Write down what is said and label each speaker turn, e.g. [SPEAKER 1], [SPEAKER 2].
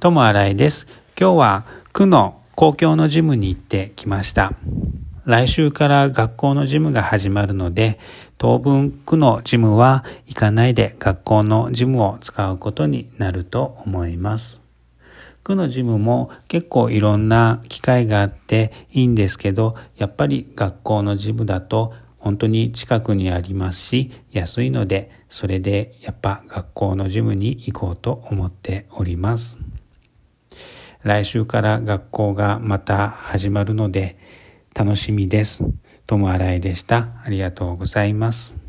[SPEAKER 1] 友新井です。今日は区の公共のジムに行ってきました。来週から学校のジムが始まるので、当分区のジムは行かないで学校のジムを使うことになると思います。区のジムも結構いろんな機会があっていいんですけど、やっぱり学校のジムだと本当に近くにありますし、安いので、それでやっぱ学校のジムに行こうと思っております。来週から学校がまた始まるので楽しみです。友新井でした。ありがとうございます。